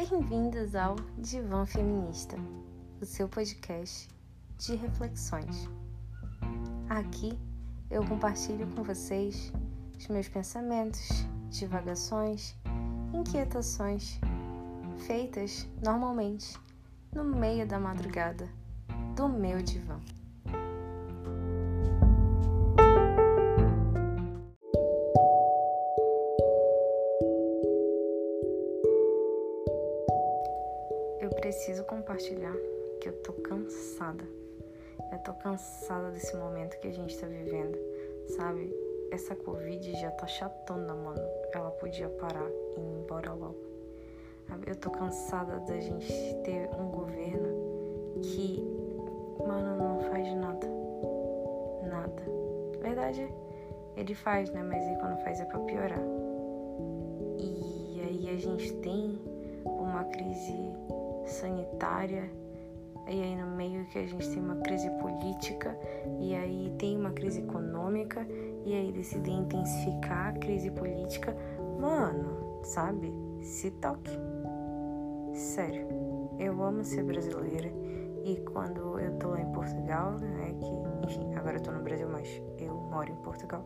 Bem-vindos ao Divã Feminista, o seu podcast de reflexões. Aqui eu compartilho com vocês os meus pensamentos, divagações, inquietações, feitas normalmente no meio da madrugada do meu divã. Eu preciso compartilhar que eu tô cansada. Eu tô cansada desse momento que a gente tá vivendo, sabe? Essa Covid já tá chatona, mano. Ela podia parar e ir embora logo. Eu tô cansada da gente ter um governo que, mano, não faz nada. Nada. Na verdade, ele faz, né? Mas aí quando faz é pra piorar. E aí a gente tem uma crise sanitária, e aí no meio que a gente tem uma crise política, e aí tem uma crise econômica, e aí decidem intensificar a crise política. Mano, sabe? Se toque. Sério, eu amo ser brasileira. E quando eu tô lá em Portugal, né, que, enfim, agora eu tô no Brasil, mas eu moro em Portugal.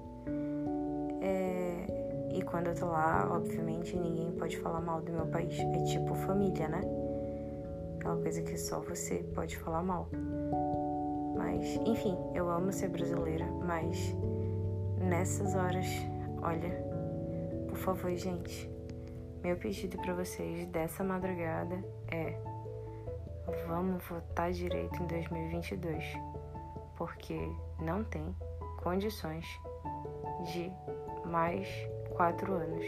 É, e quando eu tô lá, obviamente, ninguém pode falar mal do meu país. É tipo família, né? Aquela coisa que só você pode falar mal. Mas, enfim, eu amo ser brasileira, mas nessas horas, olha, por favor, gente, meu pedido para vocês dessa madrugada é: vamos votar direito em 2022, porque não tem condições de mais quatro anos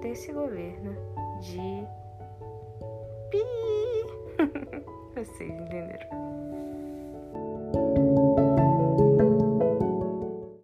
desse governo de ve.